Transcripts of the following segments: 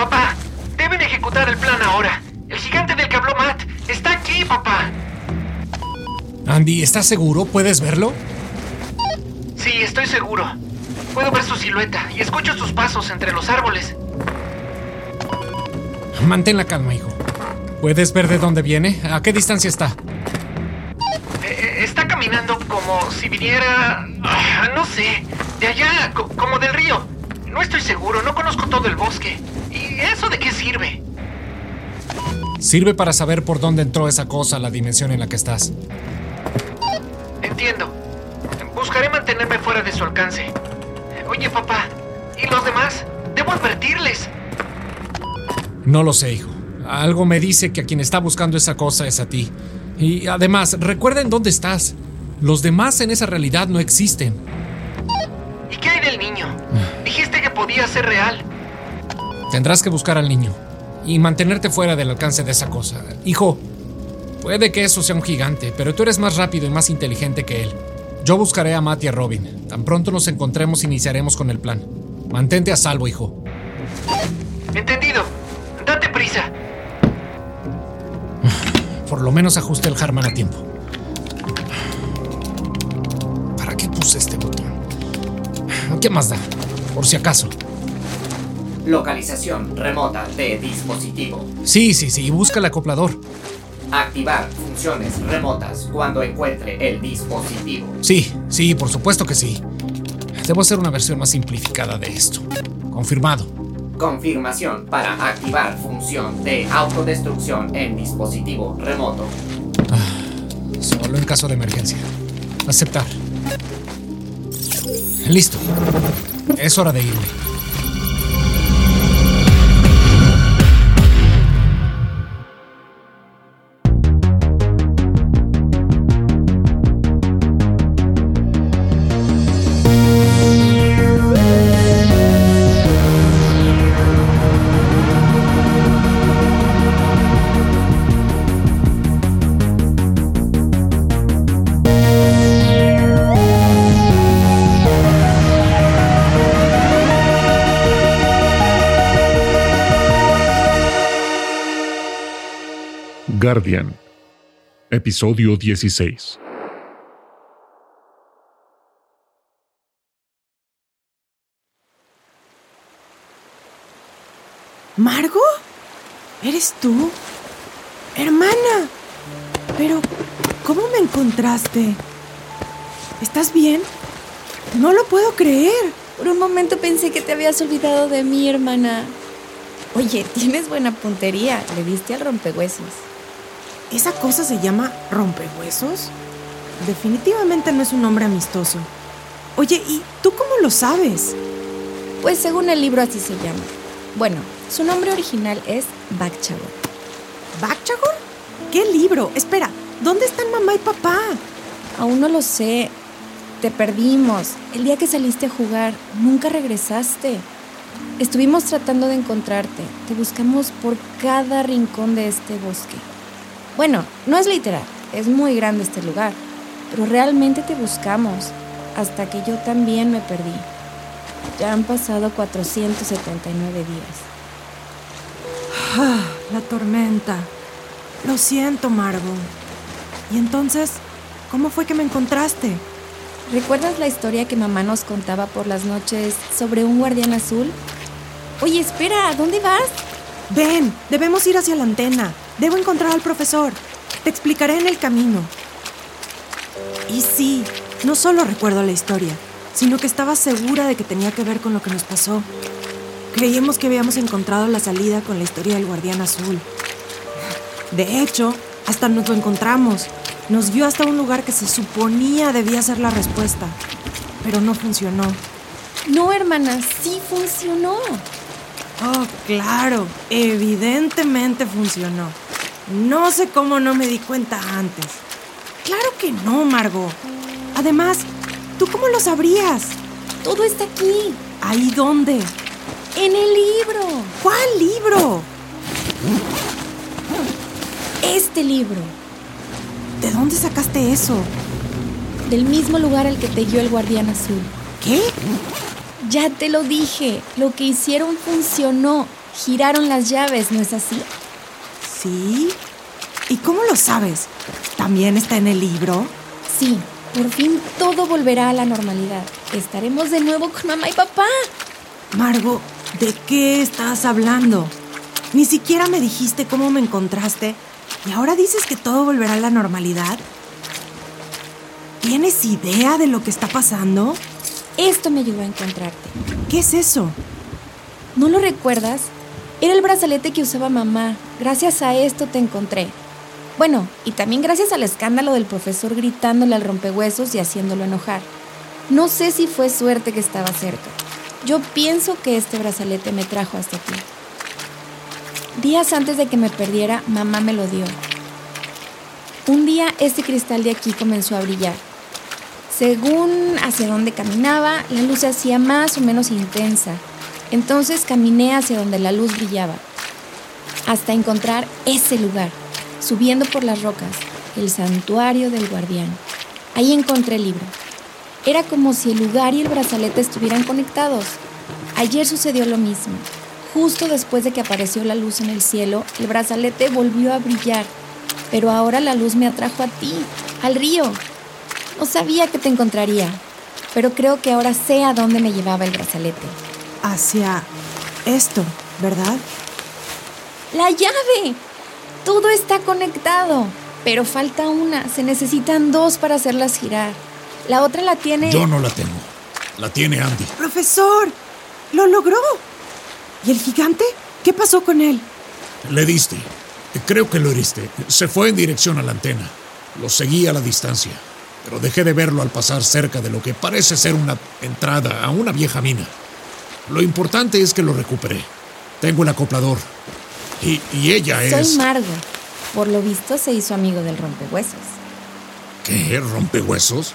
Papá, deben ejecutar el plan ahora. El gigante del que habló Matt está aquí, papá. Andy, ¿estás seguro? ¿Puedes verlo? Sí, estoy seguro. Puedo ver su silueta y escucho sus pasos entre los árboles. Mantén la calma, hijo. ¿Puedes ver de dónde viene? ¿A qué distancia está? Eh, está caminando como si viniera... ah, no sé, de allá, co- como del río. No estoy seguro, no conozco todo el bosque. ¿Y eso de qué sirve? Sirve para saber por dónde entró esa cosa a la dimensión en la que estás. Entiendo. Buscaré mantenerme fuera de su alcance. Oye, papá, ¿y los demás? Debo advertirles. No lo sé, hijo. Algo me dice que a quien está buscando esa cosa es a ti. Y además, recuerda en dónde estás. Los demás en esa realidad no existen. ¿Y qué hay del niño? Dijiste que podía ser real. Tendrás que buscar al niño y mantenerte fuera del alcance de esa cosa. Hijo, puede que eso sea un gigante, pero tú eres más rápido y más inteligente que él. Yo buscaré a Matt y a Robin. Tan pronto nos encontremos, iniciaremos con el plan. Mantente a salvo, hijo. Entendido. Date prisa. Por lo menos ajuste el Harman a tiempo. ¿Para qué puse este botón? ¿Qué más da? Por si acaso. Localización remota de dispositivo. Sí, sí, sí, busca el acoplador. Activar funciones remotas cuando encuentre el dispositivo. Sí, sí, por supuesto que sí. Debo hacer una versión más simplificada de esto. Confirmado. Confirmación para activar función de autodestrucción en dispositivo remoto. Solo en caso de emergencia. Aceptar. Listo. Es hora de irme. Guardian, episodio 16. ¿Margo? ¿Eres tú? Hermana. Pero, ¿cómo me encontraste? ¿Estás bien? No lo puedo creer. Por un momento pensé que te habías olvidado de mí, hermana. Oye, tienes buena puntería. Le diste al rompehuesos. ¿Esa cosa se llama rompehuesos? Definitivamente no es un nombre amistoso. Oye, ¿y tú cómo lo sabes? Pues según el libro así se llama. Bueno, su nombre original es Bakchagor. ¿Bakchagor? ¿Qué libro? Espera, ¿dónde están mamá y papá? Aún no lo sé. Te perdimos. El día que saliste a jugar, nunca regresaste. Estuvimos tratando de encontrarte. Te buscamos por cada rincón de este bosque. Bueno, no es literal. Es muy grande este lugar. Pero realmente te buscamos. Hasta que yo también me perdí. Ya han pasado 479 días. Ah, la tormenta. Lo siento, Margo. ¿Y entonces, cómo fue que me encontraste? ¿Recuerdas la historia que mamá nos contaba por las noches sobre un guardián azul? Oye, espera, ¿dónde vas? Ven, debemos ir hacia la antena. Debo encontrar al profesor. Te explicaré en el camino. Y sí, no solo recuerdo la historia, sino que estaba segura de que tenía que ver con lo que nos pasó. Creíamos que habíamos encontrado la salida con la historia del guardián azul. De hecho, hasta nos lo encontramos. Nos guió hasta un lugar que se suponía debía ser la respuesta, pero no funcionó. No, hermana, sí funcionó. Oh, claro, evidentemente funcionó. No sé cómo no me di cuenta antes. Claro que no, Margot. Además, ¿tú cómo lo sabrías? Todo está aquí, ¿Ahí dónde? en el libro. ¿Cuál libro? Este libro, ¿De dónde sacaste eso? del mismo lugar al que te guió el guardián azul. ¿Qué? Ya te lo dije, lo que hicieron funcionó. Giraron las llaves, ¿no es así? ¿Sí? ¿Y cómo lo sabes? ¿También está en el libro? Sí, por fin todo volverá a la normalidad. Estaremos de nuevo con mamá y papá. Margo, ¿de qué estás hablando? Ni siquiera me dijiste cómo me encontraste y ahora dices que todo volverá a la normalidad. ¿Tienes idea de lo que está pasando? Esto me ayudó a encontrarte. ¿Qué es eso? ¿No lo recuerdas? Era el brazalete que usaba mamá. Gracias a esto te encontré. Bueno, y también gracias al escándalo del profesor gritándole al rompehuesos y haciéndolo enojar. No sé si fue suerte que estaba cerca. Yo pienso que este brazalete me trajo hasta aquí. Días antes de que me perdiera, mamá me lo dio. Un día este cristal de aquí comenzó a brillar. Según hacia dónde caminaba, la luz se hacía más o menos intensa. Entonces caminé hacia donde la luz brillaba, hasta encontrar ese lugar, subiendo por las rocas, el santuario del guardián. Ahí encontré el libro. Era como si el lugar y el brazalete estuvieran conectados. Ayer sucedió lo mismo. Justo después de que apareció la luz en el cielo, el brazalete volvió a brillar. Pero ahora la luz me atrajo a ti, al río. No sabía que te encontraría, pero creo que ahora sé a dónde me llevaba el brazalete. Hacia esto, ¿verdad? ¡La llave! Todo está conectado, pero falta una. Se necesitan dos para hacerlas girar. La otra la tiene... Yo no la tengo. La tiene Andy. Profesor, lo logró. ¿Y el gigante? ¿Qué pasó con él? Le diste. Creo que lo heriste. Se fue en dirección a la antena. Lo seguí a la distancia, pero dejé de verlo al pasar cerca de lo que parece ser una entrada a una vieja mina. Lo importante es que lo recuperé. Tengo el acoplador. Y, y ella es... Soy Margo. Por lo visto se hizo amigo del rompehuesos. ¿Qué? ¿Rompehuesos?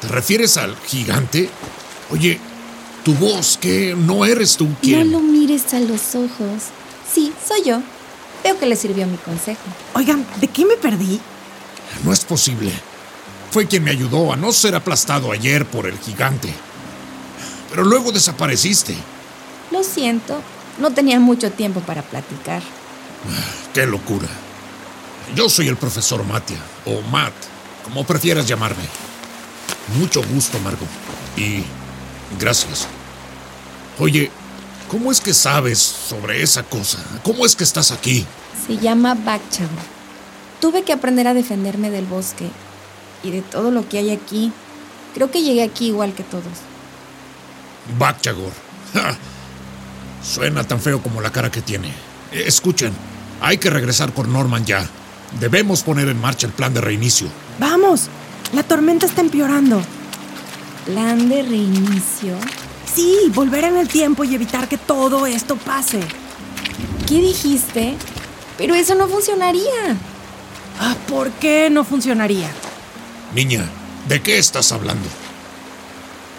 ¿Te refieres al gigante? Oye, tu voz, ¿qué? ¿No eres tú quien? No lo mires a los ojos. Sí, soy yo. Veo que le sirvió mi consejo. Oigan, ¿de qué me perdí? No es posible. Fue quien me ayudó a no ser aplastado ayer por el gigante. Pero luego desapareciste. Lo siento, no tenía mucho tiempo para platicar. ¡Qué locura! Yo soy el profesor Matia, o Matt, como prefieras llamarme. Mucho gusto, Margo. Y gracias. Oye, ¿cómo es que sabes sobre esa cosa? ¿Cómo es que estás aquí? Se llama Bakchago. Tuve que aprender a defenderme del bosque y de todo lo que hay aquí. Creo que llegué aquí igual que todos. Bakchagor. Ja. Suena tan feo como la cara que tiene. Eh, Escuchen, hay que regresar con Norman ya. Debemos poner en marcha el plan de reinicio. Vamos, la tormenta está empeorando. ¿Plan de reinicio? Sí, volver en el tiempo y evitar que todo esto pase. ¿Qué dijiste? Pero eso no funcionaría. Ah, ¿Por qué no funcionaría? Niña, ¿de qué estás hablando?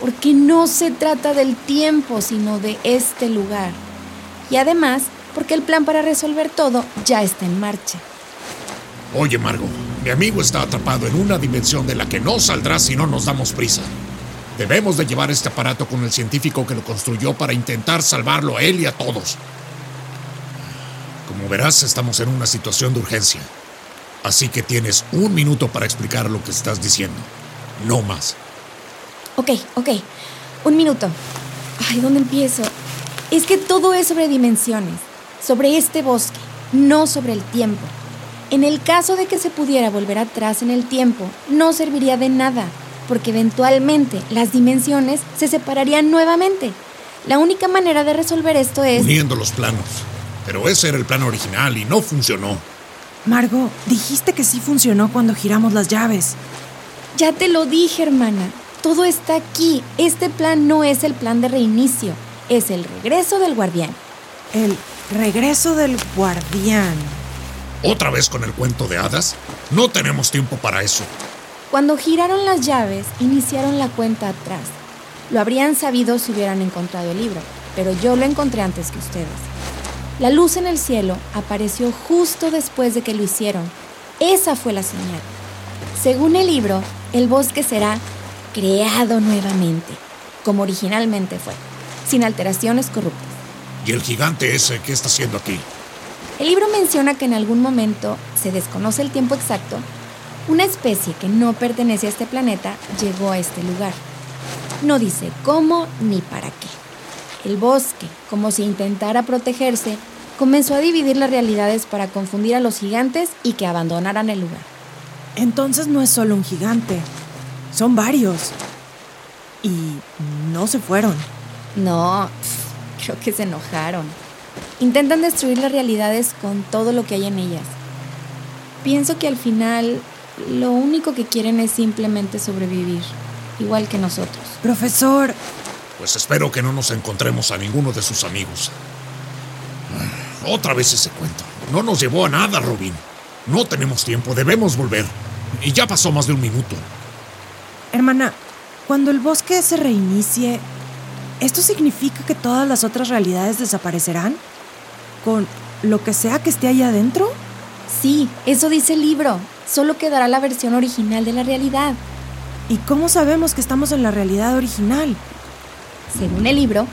Porque no se trata del tiempo, sino de este lugar. Y además, porque el plan para resolver todo ya está en marcha. Oye, Margo, mi amigo está atrapado en una dimensión de la que no saldrá si no nos damos prisa. Debemos de llevar este aparato con el científico que lo construyó para intentar salvarlo a él y a todos. Como verás, estamos en una situación de urgencia. Así que tienes un minuto para explicar lo que estás diciendo. No más. Ok, ok. Un minuto. Ay, ¿dónde empiezo? Es que todo es sobre dimensiones, sobre este bosque, no sobre el tiempo. En el caso de que se pudiera volver atrás en el tiempo, no serviría de nada, porque eventualmente las dimensiones se separarían nuevamente. La única manera de resolver esto es... Uniendo los planos. Pero ese era el plan original y no funcionó. Margo, dijiste que sí funcionó cuando giramos las llaves. Ya te lo dije, hermana. Todo está aquí. Este plan no es el plan de reinicio, es el regreso del guardián. El regreso del guardián. ¿Otra vez con el cuento de hadas? No tenemos tiempo para eso. Cuando giraron las llaves, iniciaron la cuenta atrás. Lo habrían sabido si hubieran encontrado el libro, pero yo lo encontré antes que ustedes. La luz en el cielo apareció justo después de que lo hicieron. Esa fue la señal. Según el libro, el bosque será creado nuevamente, como originalmente fue, sin alteraciones corruptas. ¿Y el gigante ese qué está haciendo aquí? El libro menciona que en algún momento, se desconoce el tiempo exacto, una especie que no pertenece a este planeta llegó a este lugar. No dice cómo ni para qué. El bosque, como si intentara protegerse, comenzó a dividir las realidades para confundir a los gigantes y que abandonaran el lugar. Entonces no es solo un gigante, son varios. Y no se fueron. No, creo que se enojaron. Intentan destruir las realidades con todo lo que hay en ellas. Pienso que al final lo único que quieren es simplemente sobrevivir, igual que nosotros. Profesor, Pues espero que no nos encontremos a ninguno de sus amigos. Otra vez ese cuento. No nos llevó a nada, Robin. No tenemos tiempo, debemos volver. Y ya pasó más de un minuto. hermana, cuando el bosque se reinicie, ¿esto significa que todas las otras realidades desaparecerán? ¿Con lo que sea que esté ahí adentro? Sí, eso dice el libro. Solo quedará la versión original de la realidad. ¿Y cómo sabemos que estamos en la realidad original? Según el libro,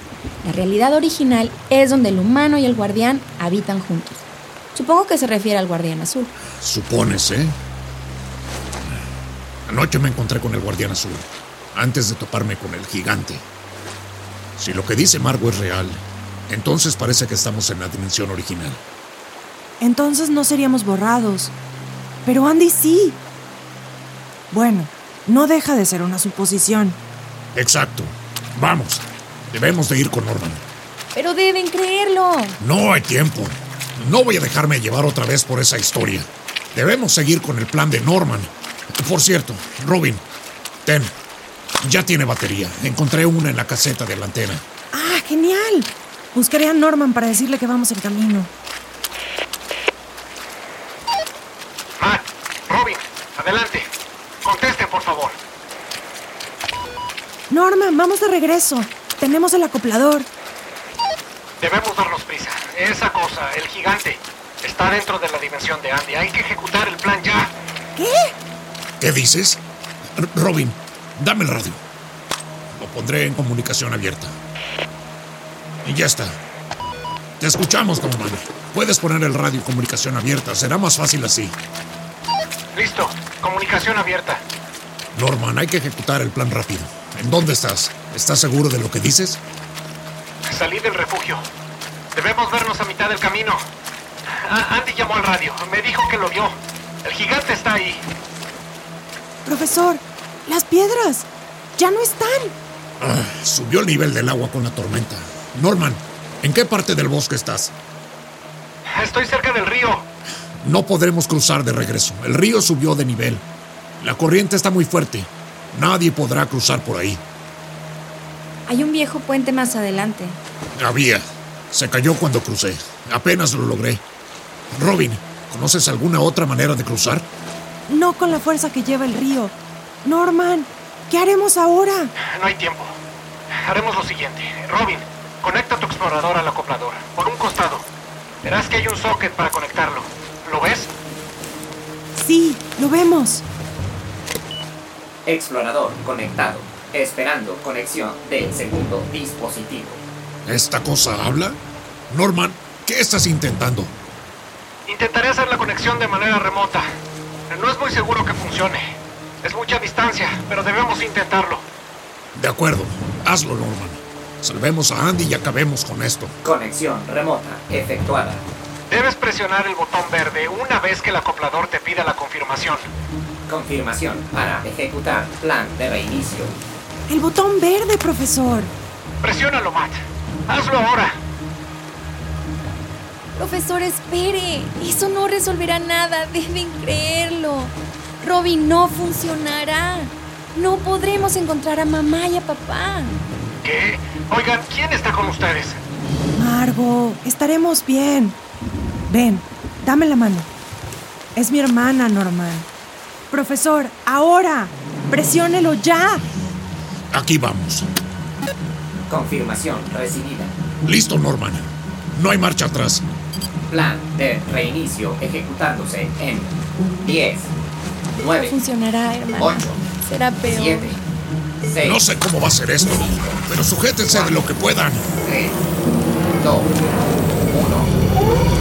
la realidad original es donde el humano y el guardián habitan juntos. Supongo que se refiere al guardián azul. Supones, ¿eh? Anoche me encontré con el guardián azul, antes de toparme con el gigante. Si lo que dice Margo es real, entonces parece que estamos en la dimensión original. Entonces no seríamos borrados. Pero Andy sí. Bueno, no deja de ser una suposición. Exacto. Vamos. Debemos de ir con Norman. Pero deben creerlo. No hay tiempo. No voy a dejarme llevar otra vez por esa historia. Debemos seguir con el plan de Norman. Por cierto, Robin, ten. Ya tiene batería. Encontré una en la caseta de la antena. ¡Ah, genial! Buscaré a Norman para decirle que vamos en camino. Matt, Robin, adelante. Contesten, por favor. Norman, vamos de regreso. Tenemos el acoplador. Debemos darnos prisa. Esa cosa, el gigante, está dentro de la dimensión de Andy. Hay que ejecutar el plan ya. ¿Qué? ¿Qué dices? R- Robin, dame el radio. Lo pondré en comunicación abierta. Y ya está. Te escuchamos, Norman. Puedes poner el radio en comunicación abierta. Será más fácil así. Listo. Comunicación abierta. Norman, hay que ejecutar el plan rápido. ¿En dónde estás? ¿Estás seguro de lo que dices? Salí del refugio. Debemos vernos a mitad del camino. A- Andy llamó al radio. Me dijo que lo vio. El gigante está ahí. Profesor, las piedras. Ya no están. Ah, subió el nivel del agua con la tormenta. Norman, ¿en qué parte del bosque estás? Estoy cerca del río. No podremos cruzar de regreso. El río subió de nivel. La corriente está muy fuerte. Nadie podrá cruzar por ahí. Hay un viejo puente más adelante. Había. Se cayó cuando crucé. Apenas lo logré. Robin, ¿conoces alguna otra manera de cruzar? No con la fuerza que lleva el río. Norman, ¿qué haremos ahora? No hay tiempo. Haremos lo siguiente. Robin, conecta tu explorador al acoplador. Por un costado. Verás que hay un socket para conectarlo. ¿Lo ves? Sí, lo vemos. Explorador conectado. Esperando conexión del segundo dispositivo. ¿Esta cosa habla? Norman, ¿qué estás intentando? Intentaré hacer la conexión de manera remota. No es muy seguro que funcione. Es mucha distancia, pero debemos intentarlo. De acuerdo, hazlo, Norman. Salvemos a Andy y acabemos con esto. Conexión remota efectuada. Debes presionar el botón verde una vez que el acoplador te pida la confirmación. Confirmación para ejecutar plan de reinicio. El botón verde, profesor. Presiónalo, Matt. Hazlo ahora. Profesor, espere. Eso no resolverá nada. Deben creerlo. Robin no funcionará. No podremos encontrar a mamá y a papá. ¿Qué? Oigan, ¿quién está con ustedes? Margo, estaremos bien. Ven, dame la mano. Es mi hermana, Norman. Profesor, ahora. Presiónelo ya. Aquí vamos. Confirmación recibida. Listo, Norman. No hay marcha atrás. Plan de reinicio ejecutándose en 10, 9, Funcionará, hermano. 8, Será peor. 7, 6, No sé cómo va a ser esto, pero sujétense de lo que puedan. 3, 2, 1.